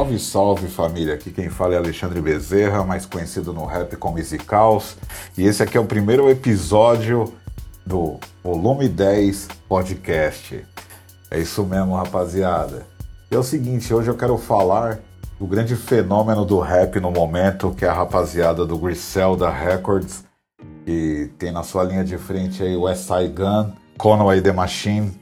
Salve, salve família! Aqui quem fala é Alexandre Bezerra, mais conhecido no rap como Easy Caos, e esse aqui é o primeiro episódio do Volume 10 Podcast. É isso mesmo, rapaziada. E é o seguinte, hoje eu quero falar do grande fenômeno do rap no momento, que é a rapaziada do Griselda Records, que tem na sua linha de frente aí o S.I. Gun, Conway The Machine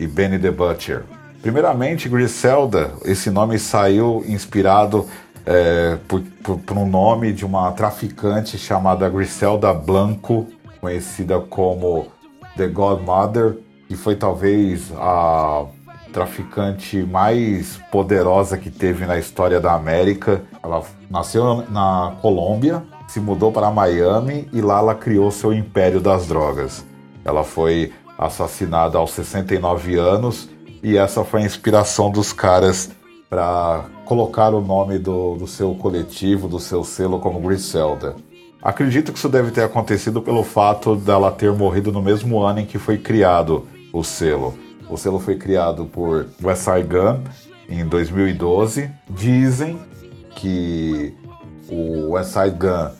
e Benny The Butcher. Primeiramente, Griselda, esse nome saiu inspirado é, por, por, por, um nome de uma traficante chamada Griselda Blanco, conhecida como The Godmother, que foi talvez a traficante mais poderosa que teve na história da América. Ela nasceu na Colômbia, se mudou para Miami e lá ela criou seu império das drogas. Ela foi assassinada aos 69 anos e essa foi a inspiração dos caras para colocar o nome do, do seu coletivo, do seu selo como Griselda. Acredito que isso deve ter acontecido pelo fato dela ter morrido no mesmo ano em que foi criado o selo. O selo foi criado por Westside Gun em 2012. Dizem que o Westside Gun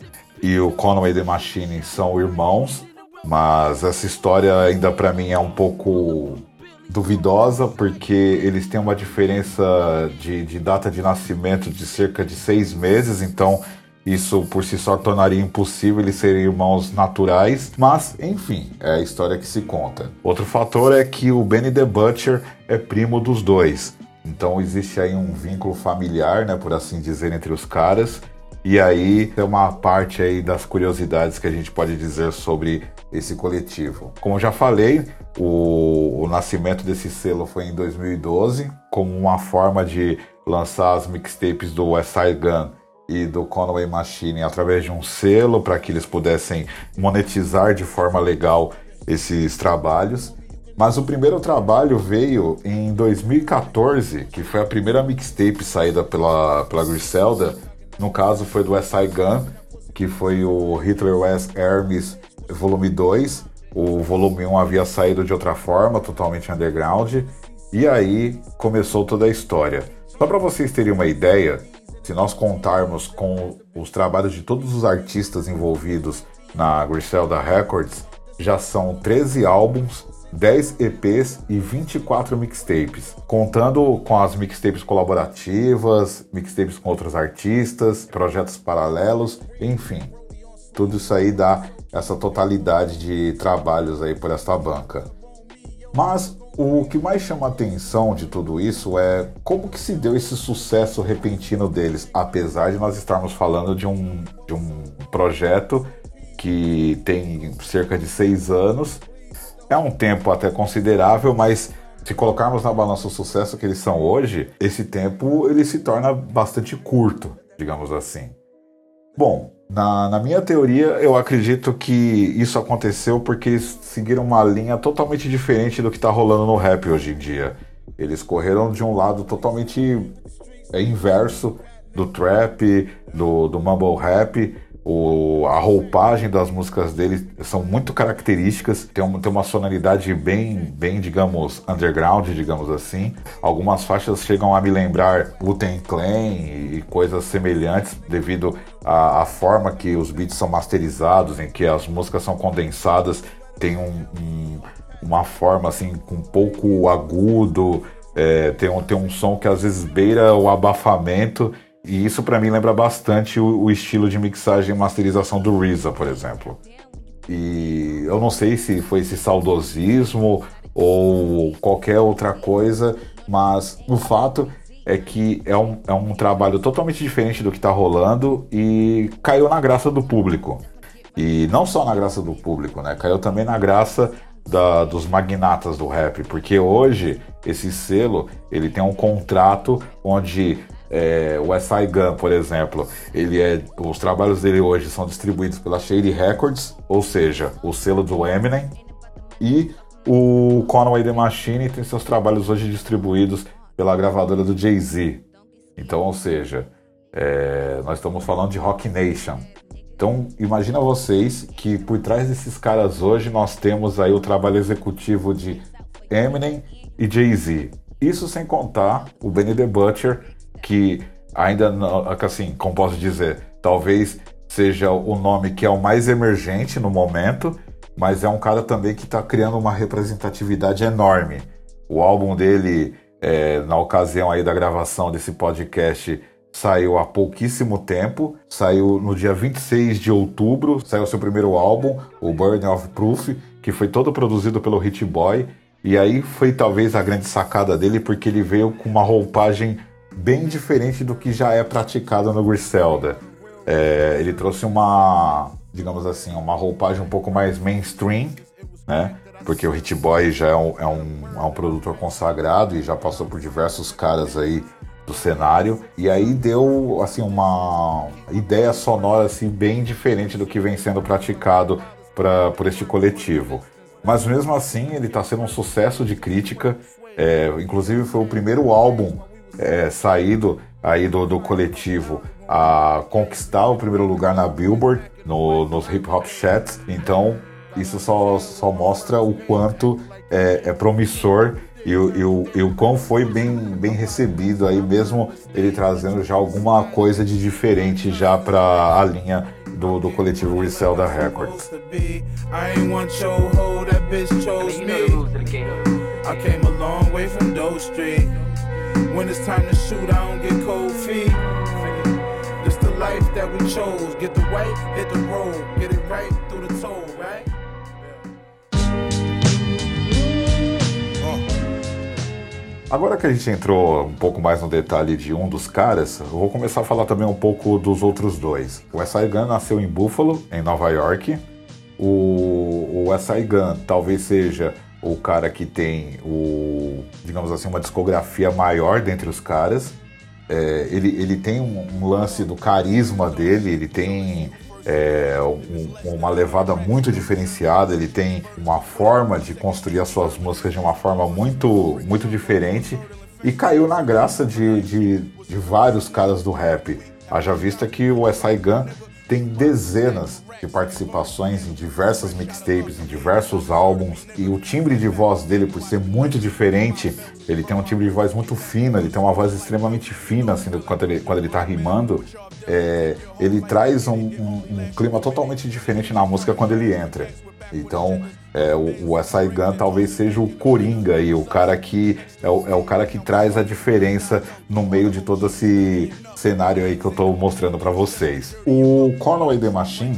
e o Conway the Machine são irmãos, mas essa história ainda para mim é um pouco duvidosa, porque eles têm uma diferença de, de data de nascimento de cerca de seis meses, então isso por si só tornaria impossível eles serem irmãos naturais, mas enfim, é a história que se conta. Outro fator é que o Benny the Butcher é primo dos dois, então existe aí um vínculo familiar, né, por assim dizer, entre os caras. E aí é uma parte aí das curiosidades que a gente pode dizer sobre esse coletivo. Como já falei, o, o nascimento desse selo foi em 2012, como uma forma de lançar as mixtapes do West Side Gun e do Conway Machine através de um selo para que eles pudessem monetizar de forma legal esses trabalhos. Mas o primeiro trabalho veio em 2014, que foi a primeira mixtape saída pela, pela Griselda, no caso foi do SI Gun, que foi o Hitler West Hermes volume 2. O volume 1 havia saído de outra forma, totalmente underground. E aí começou toda a história. Só para vocês terem uma ideia, se nós contarmos com os trabalhos de todos os artistas envolvidos na Griselda Records, já são 13 álbuns 10 EPs e 24 mixtapes, contando com as mixtapes colaborativas, mixtapes com outros artistas, projetos paralelos, enfim. Tudo isso aí dá essa totalidade de trabalhos aí por esta banca. Mas o que mais chama a atenção de tudo isso é como que se deu esse sucesso repentino deles, apesar de nós estarmos falando de um, de um projeto que tem cerca de seis anos é um tempo até considerável, mas se colocarmos na balança o sucesso que eles são hoje, esse tempo ele se torna bastante curto, digamos assim. Bom, na, na, minha teoria, eu acredito que isso aconteceu porque eles seguiram uma linha totalmente diferente do que está rolando no rap hoje em dia. Eles correram de um lado totalmente é, inverso do trap, do, do mumble rap, o, a roupagem das músicas dele são muito características, tem, um, tem uma sonoridade bem, bem, digamos, underground, digamos assim. Algumas faixas chegam a me lembrar Wu-Tang Clan e, coisas semelhantes devido à, forma que os beats são masterizados, em que as músicas são condensadas, tem um, um, uma forma assim com um pouco agudo, é, tem, um, tem um som que às vezes beira o abafamento e isso para mim lembra bastante o, o, estilo de mixagem e masterização do RZA, por exemplo. E eu não sei se foi esse saudosismo ou qualquer outra coisa, mas o fato é que é um, é um trabalho totalmente diferente do que está rolando e caiu na graça do público. E não só na graça do público, né? Caiu também na graça da, dos magnatas do rap, porque hoje esse selo ele tem um contrato onde é, o S.I. Gun, por exemplo, ele é, os trabalhos dele hoje são distribuídos pela Shady Records, ou seja, o selo do Eminem, e o Conway The Machine tem seus trabalhos hoje distribuídos pela gravadora do Jay-Z. Então, ou seja, é, nós estamos falando de Rock Nation. Então, imagina vocês que por trás desses caras hoje nós temos aí o trabalho executivo de Eminem e Jay-Z. Isso sem contar o Benny the Butcher, que ainda assim, como posso dizer, talvez seja o nome que é o mais emergente no momento, mas é um cara também que está criando uma representatividade enorme. O álbum dele, é, na ocasião aí da gravação desse podcast, saiu há pouquíssimo tempo, saiu no dia 26 de outubro, saiu seu primeiro álbum, o Burning of Proof, que foi todo produzido pelo Hit Boy, e aí foi talvez a grande sacada dele, porque ele veio com uma roupagem bem diferente do que já é praticado no Griselda. É, ele trouxe uma, digamos assim, uma roupagem um pouco mais mainstream, né? Porque o Hit Boy já é um, é um, é um produtor consagrado e já passou por diversos caras aí do cenário e aí deu assim uma ideia sonora assim bem diferente do que vem sendo praticado pra, por este coletivo. Mas mesmo assim ele está sendo um sucesso de crítica. É, inclusive foi o primeiro álbum é, saído aí do, do coletivo a conquistar o primeiro lugar na Billboard, no, nos hip hop chats. Então isso só, só mostra o quanto é, é promissor e o, e, o, e o quão foi bem, bem recebido aí, mesmo ele trazendo já alguma coisa de diferente já para a linha do, do coletivo Griselda Records. When it's time to shoot, I don't get cold feet. This the life that we chose. Get the white, hit the road, get it right through the toll, right? Agora que a gente entrou um pouco mais no detalhe de um dos caras, eu vou começar a falar também um pouco dos outros dois. O S.I. Gun nasceu em Buffalo, em Nova York. O, o S.I. Gun talvez seja o cara que tem o, digamos assim, uma discografia maior dentre os caras. É, ele, ele tem um, um, lance do carisma dele, ele tem é, um, uma levada muito diferenciada, ele tem uma forma de construir as suas músicas de uma forma muito, muito diferente e caiu na graça de, de, de vários caras do rap. Haja vista que o S.I. Gun tem dezenas de participações em diversas mixtapes, em diversos álbuns, e o timbre de voz dele, por ser muito diferente, ele tem um timbre de voz muito fino, ele tem uma voz extremamente fina, assim, quando ele, quando ele tá rimando, é, ele traz um, um, um, clima totalmente diferente na música quando ele entra. Então, é, o, Asai Gun talvez seja o Coringa e o cara que é o, é o, cara que traz a diferença no meio de todo esse cenário aí que eu estou mostrando para vocês. O Conway The Machine,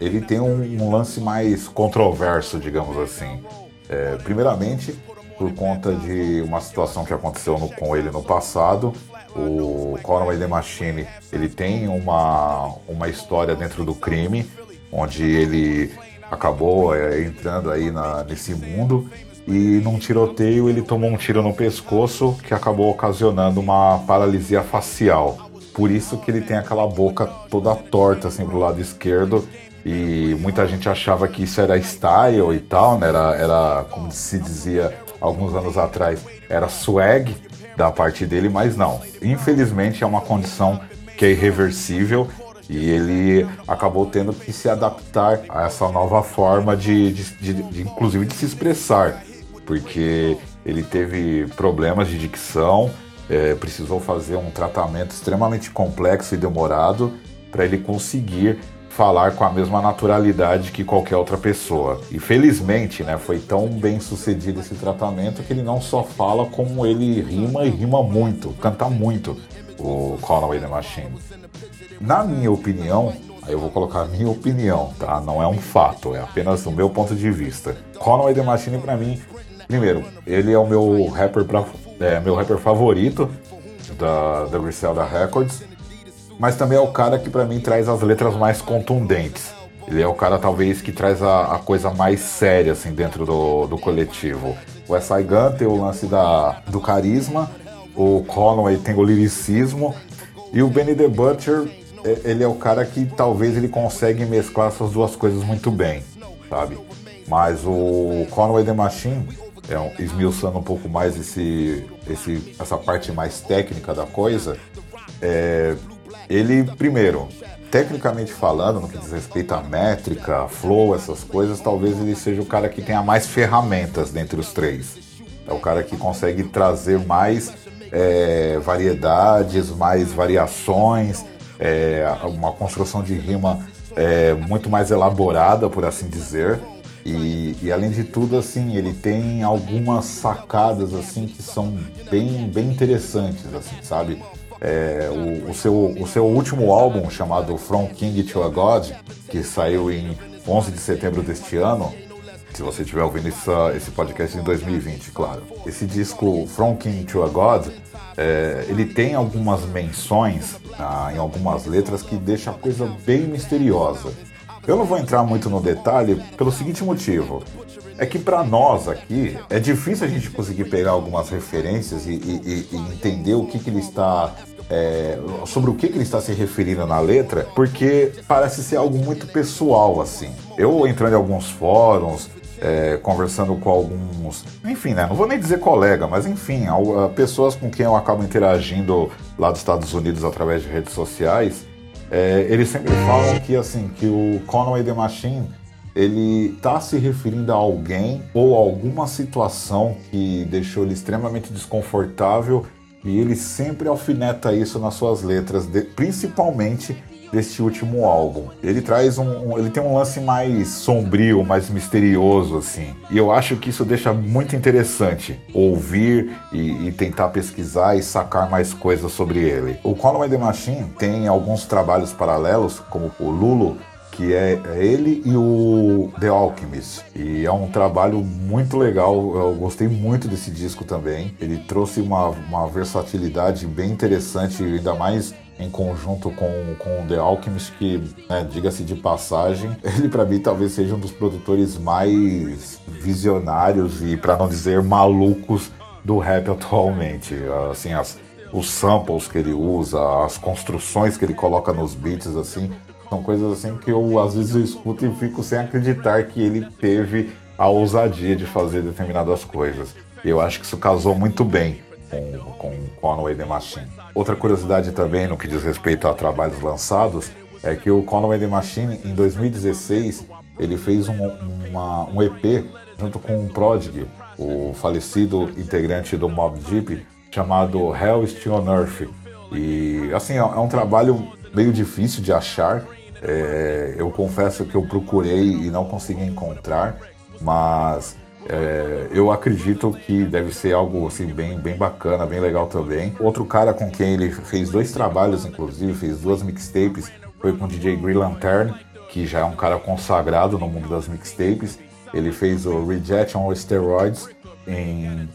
ele tem um, um lance mais controverso, digamos assim. É, primeiramente, por conta de uma situação que aconteceu no, com ele no passado, o Conway The Machine, ele tem uma, uma história dentro do crime, onde ele acabou é, entrando aí na, nesse mundo e num tiroteio ele tomou um tiro no pescoço que acabou ocasionando uma paralisia facial. Por isso que ele tem aquela boca toda torta assim pro lado esquerdo e muita gente achava que isso era style e tal, né? Era, era como se dizia alguns anos atrás, era swag, da parte dele, mas não. Infelizmente é uma condição que é irreversível e ele acabou tendo que se adaptar a essa nova forma de, de, de, de inclusive de se expressar, porque ele teve problemas de dicção, é, precisou fazer um tratamento extremamente complexo e demorado para ele conseguir falar com a mesma naturalidade que qualquer outra pessoa. E felizmente, né, foi tão bem sucedido esse tratamento que ele não só fala como ele rima e rima muito, canta muito o Conway the Machine. Na minha opinião, aí eu vou colocar a minha opinião, tá? Não é um fato, é apenas o meu ponto de vista. Conway the Machine para mim, primeiro, ele é o meu rapper pra, é, meu rapper favorito da, da Griselda Records mas também é o cara que para mim traz as letras mais contundentes. Ele é o cara talvez que traz a, a coisa mais séria assim dentro do, do coletivo. O S.I. Gun tem o lance da, do carisma, o Conway tem o liricismo e o Benny the Butcher ele é o cara que talvez ele consegue mesclar essas duas coisas muito bem, sabe? Mas o Conway the Machine, é esmiuçando um pouco mais esse, esse, essa parte mais técnica da coisa, é, ele, primeiro, tecnicamente falando, no que diz respeito à métrica, flow, essas coisas, talvez ele seja o cara que tenha mais ferramentas dentre os três. É o cara que consegue trazer mais é, variedades, mais variações, é, uma construção de rima é, muito mais elaborada, por assim dizer. E, e, além de tudo, assim, ele tem algumas sacadas assim que são bem, bem interessantes, assim, sabe? É, o, o, seu, o seu último álbum chamado From King to a God, que saiu em 11 de setembro deste ano, se você estiver ouvindo essa, esse podcast em 2020, claro. Esse disco From King to a God, é, ele tem algumas menções ah, em algumas letras que deixa a coisa bem misteriosa. Eu não vou entrar muito no detalhe pelo seguinte motivo. É que para nós aqui é difícil a gente conseguir pegar algumas referências e, e, e entender o que, que ele está é, sobre o que, que, ele está se referindo na letra, porque parece ser algo muito pessoal, assim. Eu entrando em alguns fóruns, é, conversando com alguns, enfim, né? Não vou nem dizer colega, mas enfim, pessoas com quem eu acabo interagindo lá dos Estados Unidos através de redes sociais, é, eles sempre falam que assim que o Conway the Machine ele está se referindo a alguém ou alguma situação que deixou ele extremamente desconfortável e ele sempre alfineta isso nas suas letras, de, principalmente deste último álbum. Ele traz um, um, ele tem um lance mais sombrio, mais misterioso assim. E eu acho que isso deixa muito interessante ouvir e, e tentar pesquisar e sacar mais coisas sobre ele. O Conway the Machine tem alguns trabalhos paralelos, como o Lulu, que é, é ele e o The Alchemist. E é um trabalho muito legal, eu gostei muito desse disco também. Ele trouxe uma, uma versatilidade bem interessante, ainda mais em conjunto com, com The Alchemist, que, né, diga-se de passagem, ele para mim talvez seja um dos produtores mais visionários e, para não dizer, malucos do rap atualmente. Assim, as, os samples que ele usa, as construções que ele coloca nos beats, assim, são coisas assim que eu às vezes eu escuto e fico sem acreditar que ele teve a ousadia de fazer determinadas coisas. E eu acho que isso casou muito bem com, com Conway the Machine. Outra curiosidade também no que diz respeito a trabalhos lançados é que o Conway the Machine, em 2016, ele fez um, uma, um EP junto com o Prodigy, o falecido integrante do Mob Deep, chamado Hell Still on Earth. E assim, é, é um trabalho meio difícil de achar. É, eu confesso que eu procurei e não consegui encontrar, mas é, eu acredito que deve ser algo assim bem, bem bacana, bem legal também. Outro cara com quem ele fez dois trabalhos, inclusive, fez duas mixtapes, foi com o DJ Green Lantern, que já é um cara consagrado no mundo das mixtapes. Ele fez o Reject on Steroids em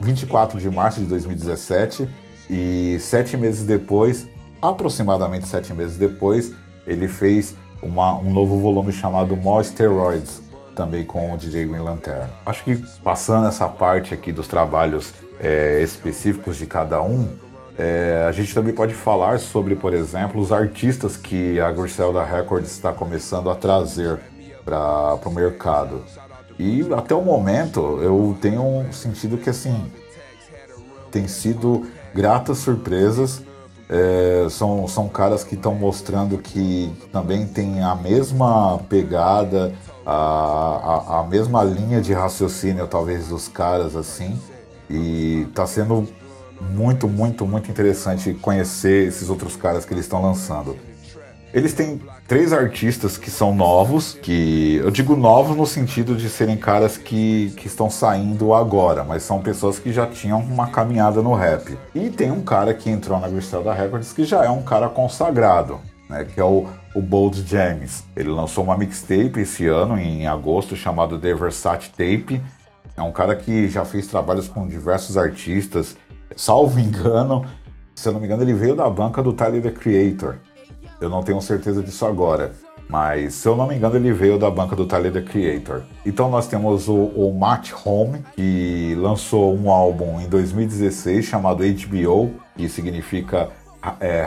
24 de março de 2017 e sete meses depois, aproximadamente sete meses depois, ele fez uma, um novo volume chamado More Steroids, também com o DJ Green Lantern. Acho que passando essa parte aqui dos trabalhos é, específicos de cada um, é, a gente também pode falar sobre, por exemplo, os artistas que a Griselda Records está começando a trazer para o mercado. E até o momento eu tenho sentido que assim tem sido gratas surpresas. É, são, são caras que estão mostrando que também tem a mesma pegada, a, a, a mesma linha de raciocínio, talvez, dos caras, assim. E tá sendo muito, muito, muito interessante conhecer esses outros caras que eles estão lançando. Eles têm três artistas que são novos, que eu digo novos no sentido de serem caras que, que estão saindo agora, mas são pessoas que já tinham uma caminhada no rap. E tem um cara que entrou na Griselda Records que já é um cara consagrado né, que é o, o Bold James. Ele lançou uma mixtape esse ano, em agosto, chamado The Versace Tape. É um cara que já fez trabalhos com diversos artistas. Salvo engano, se eu não me engano, ele veio da banca do Tyler the Creator. Eu não tenho certeza disso agora. Mas, se eu não me engano, ele veio da banca do Tyler the Creator. Então nós temos o, o Matt Home, que lançou um álbum em 2016 chamado HBO, que significa é,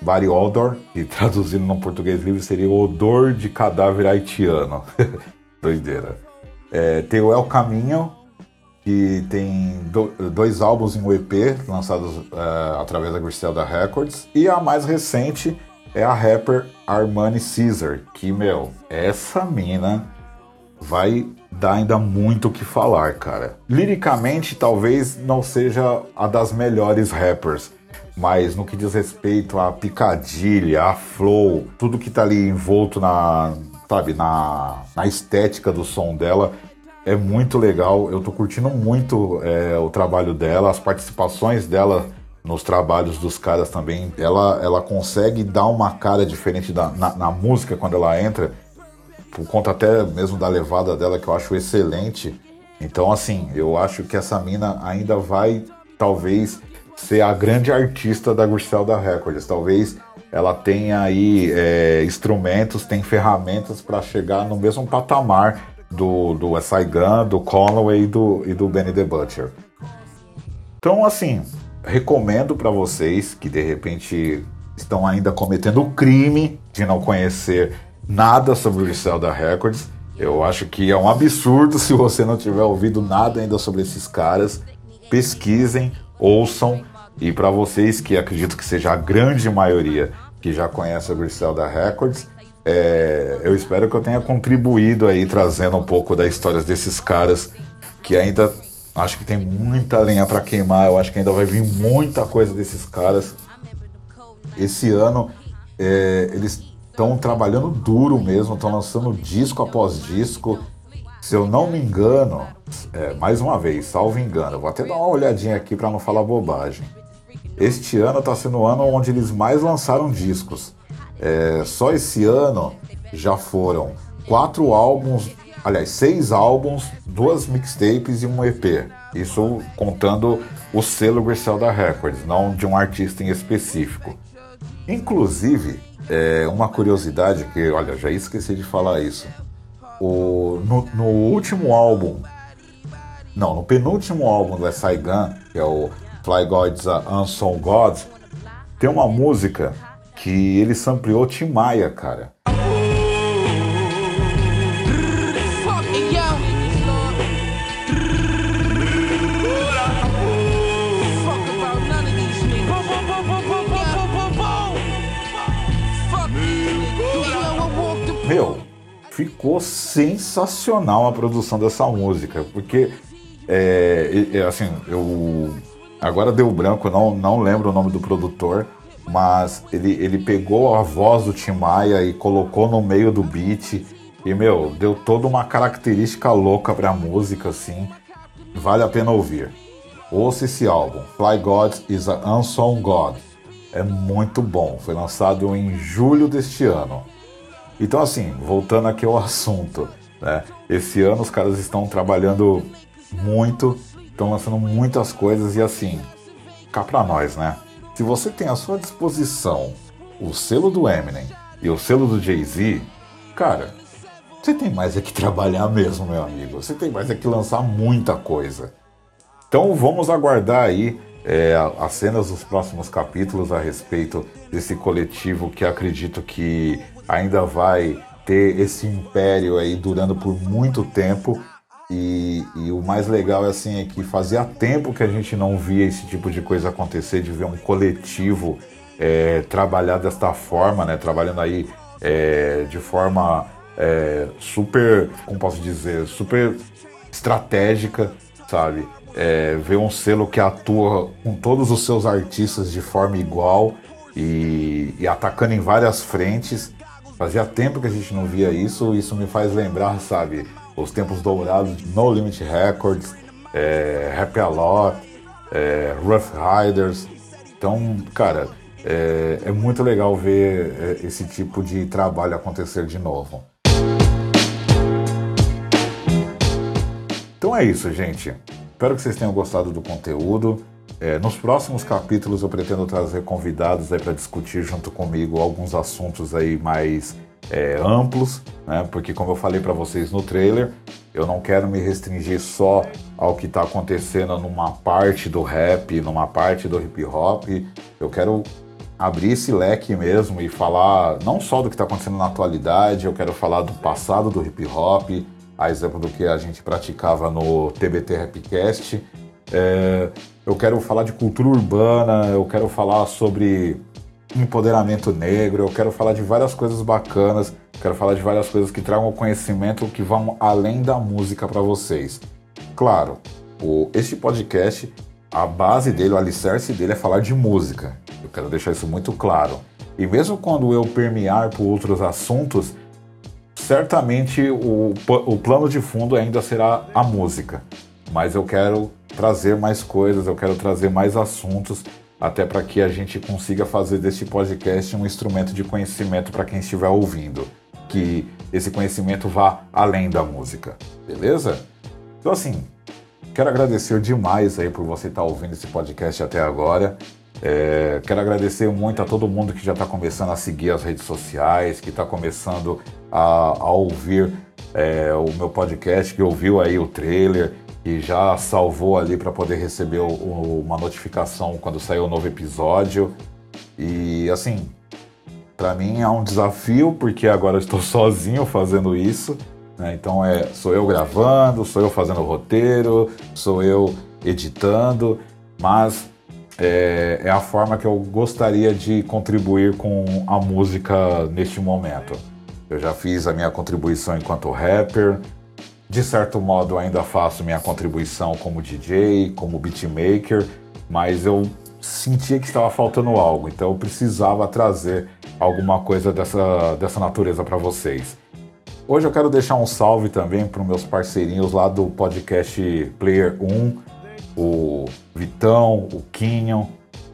Body Odor, que traduzindo no português livre seria o odor de cadáver haitiano. Doideira. É, tem o El Caminho, que tem do, dois álbuns em um EP lançados é, através da Griselda Records. E a mais recente é a rapper Armani Caesar, que, meu, essa mina vai dá ainda muito o que falar, cara. Liricamente, talvez não seja a das melhores rappers, mas no que diz respeito à picadilha, a flow, tudo que tá ali envolto na, sabe, na, na estética do som dela, é muito legal. Eu tô curtindo muito é, o trabalho dela, as participações dela nos trabalhos dos caras também. Ela, ela consegue dar uma cara diferente da, na, na música quando ela entra por conta até mesmo da levada dela, que eu acho excelente. Então, assim, eu acho que essa mina ainda vai, talvez, ser a grande artista da Griselda Records. Talvez ela tenha aí é, instrumentos, tem ferramentas para chegar no mesmo patamar do, do S.I. Gun, do Conway e do, e do Benny the Butcher. Então, assim, recomendo para vocês que de repente estão ainda cometendo o crime de não conhecer nada sobre o Griselda Records. Eu acho que é um absurdo se você não tiver ouvido nada ainda sobre esses caras. Pesquisem, ouçam. E para vocês que acredito que seja a grande maioria que já conhece a Griselda Records, é, eu espero que eu tenha contribuído aí trazendo um pouco das histórias desses caras que ainda acho que tem muita lenha para queimar. Eu acho que ainda vai vir muita coisa desses caras. Esse ano é, eles estão trabalhando duro mesmo, estão lançando disco após disco. Se eu não me engano, é, mais uma vez, salvo engano, vou até dar uma olhadinha aqui para não falar bobagem. Este ano está sendo o ano onde eles mais lançaram discos. É, só esse ano já foram quatro álbuns, aliás, seis álbuns, duas mixtapes e um EP. Isso contando o selo Griselda Records, não de um artista em específico. Inclusive, é, uma curiosidade que, olha, já esqueci de falar isso. O, no, no último álbum, não, no penúltimo álbum do S.I. Gun, que é o Fly God's Unsung Gods, tem uma música que ele sampleou Tim Maia, cara. Ficou sensacional a produção dessa música, porque é, é, assim, eu agora deu branco, não, não lembro o nome do produtor, mas ele, ele pegou a voz do Tim Maia e colocou no meio do beat e meu, deu toda uma característica louca pra música assim. Vale a pena ouvir. Ouça esse álbum, Fly God is an Unsung God. É muito bom. Foi lançado em julho deste ano. Então, assim, voltando aqui ao assunto, né? Esse ano os caras estão trabalhando muito, estão lançando muitas coisas e assim, cá pra nós, né? Se você tem à sua disposição o selo do Eminem e o selo do Jay-Z, cara, você tem mais é que trabalhar mesmo, meu amigo. Você tem mais é que lançar muita coisa. Então vamos aguardar aí é, as cenas dos próximos capítulos a respeito desse coletivo que acredito que ainda vai ter esse império aí durando por muito tempo. E, e, o mais legal é assim é que fazia tempo que a gente não via esse tipo de coisa acontecer, de ver um coletivo é, trabalhar desta forma, né? Trabalhando aí é, de forma é, super, como posso dizer, super estratégica, sabe? É, ver um selo que atua com todos os seus artistas de forma igual e, e atacando em várias frentes Fazia tempo que a gente não via isso, isso me faz lembrar, sabe, os tempos dourados de No Limit Records, é, Happy A Lot, é, Rough Riders. Então, cara, é, é muito legal ver é, esse tipo de trabalho acontecer de novo. Então é isso, gente. Espero que vocês tenham gostado do conteúdo. É, nos próximos capítulos eu pretendo trazer convidados aí para discutir junto comigo alguns assuntos aí mais é, amplos, né? Porque como eu falei para vocês no trailer, eu não quero me restringir só ao que está acontecendo numa parte do rap, numa parte do hip hop. Eu quero abrir esse leque mesmo e falar não só do que está acontecendo na atualidade, eu quero falar do passado do hip hop, a exemplo do que a gente praticava no TBT Rapcast. É, eu quero falar de cultura urbana, eu quero falar sobre empoderamento negro, eu quero falar de várias coisas bacanas, quero falar de várias coisas que tragam conhecimento que vão além da música para vocês. Claro, o, este podcast, a base dele, o alicerce dele é falar de música. Eu quero deixar isso muito claro. E mesmo quando eu permear por outros assuntos, certamente o, o plano de fundo ainda será a música. Mas eu quero trazer mais coisas, eu quero trazer mais assuntos até para que a gente consiga fazer deste podcast um instrumento de conhecimento para quem estiver ouvindo, que esse conhecimento vá além da música, beleza? Então assim, quero agradecer demais aí por você estar tá ouvindo esse podcast até agora. É, quero agradecer muito a todo mundo que já está começando a seguir as redes sociais, que está começando a, a ouvir é, o meu podcast, que ouviu aí o trailer e já salvou ali para poder receber o, o, uma notificação quando sair o novo episódio. E assim, para mim é um desafio porque agora estou sozinho fazendo isso. Né? Então é sou eu gravando, sou eu fazendo o roteiro, sou eu editando, mas é, é a forma que eu gostaria de contribuir com a música neste momento. Eu já fiz a minha contribuição enquanto rapper, de certo modo, ainda faço minha contribuição como DJ, como beatmaker, mas eu sentia que estava faltando algo, então eu precisava trazer alguma coisa dessa, dessa natureza para vocês. Hoje eu quero deixar um salve também para os meus parceirinhos lá do podcast Player 1, o Vitão, o Quinhon,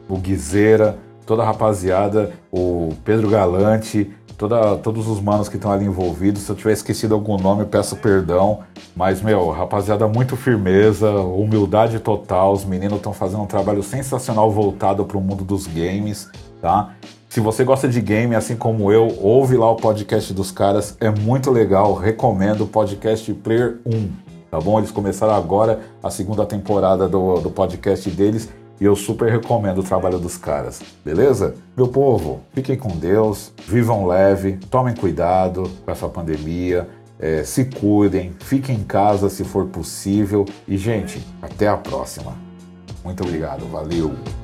o Guizeira, toda a rapaziada, o Pedro Galante, toda, todos os manos que estão ali envolvidos. Se eu tiver esquecido algum nome, peço perdão. Mas, meu, rapaziada, muito firmeza, humildade total. Os meninos estão fazendo um trabalho sensacional voltado para o mundo dos games, tá? Se você gosta de game, assim como eu, ouve lá o podcast dos caras, é muito legal. Recomendo o podcast Player 1, tá bom? Eles começaram agora a segunda temporada do, do podcast deles e eu super recomendo o trabalho dos caras, beleza? Meu povo, fiquem com Deus, vivam leve, tomem cuidado com essa pandemia, é, se cuidem, fiquem em casa se for possível e, gente, até a próxima. Muito obrigado, valeu!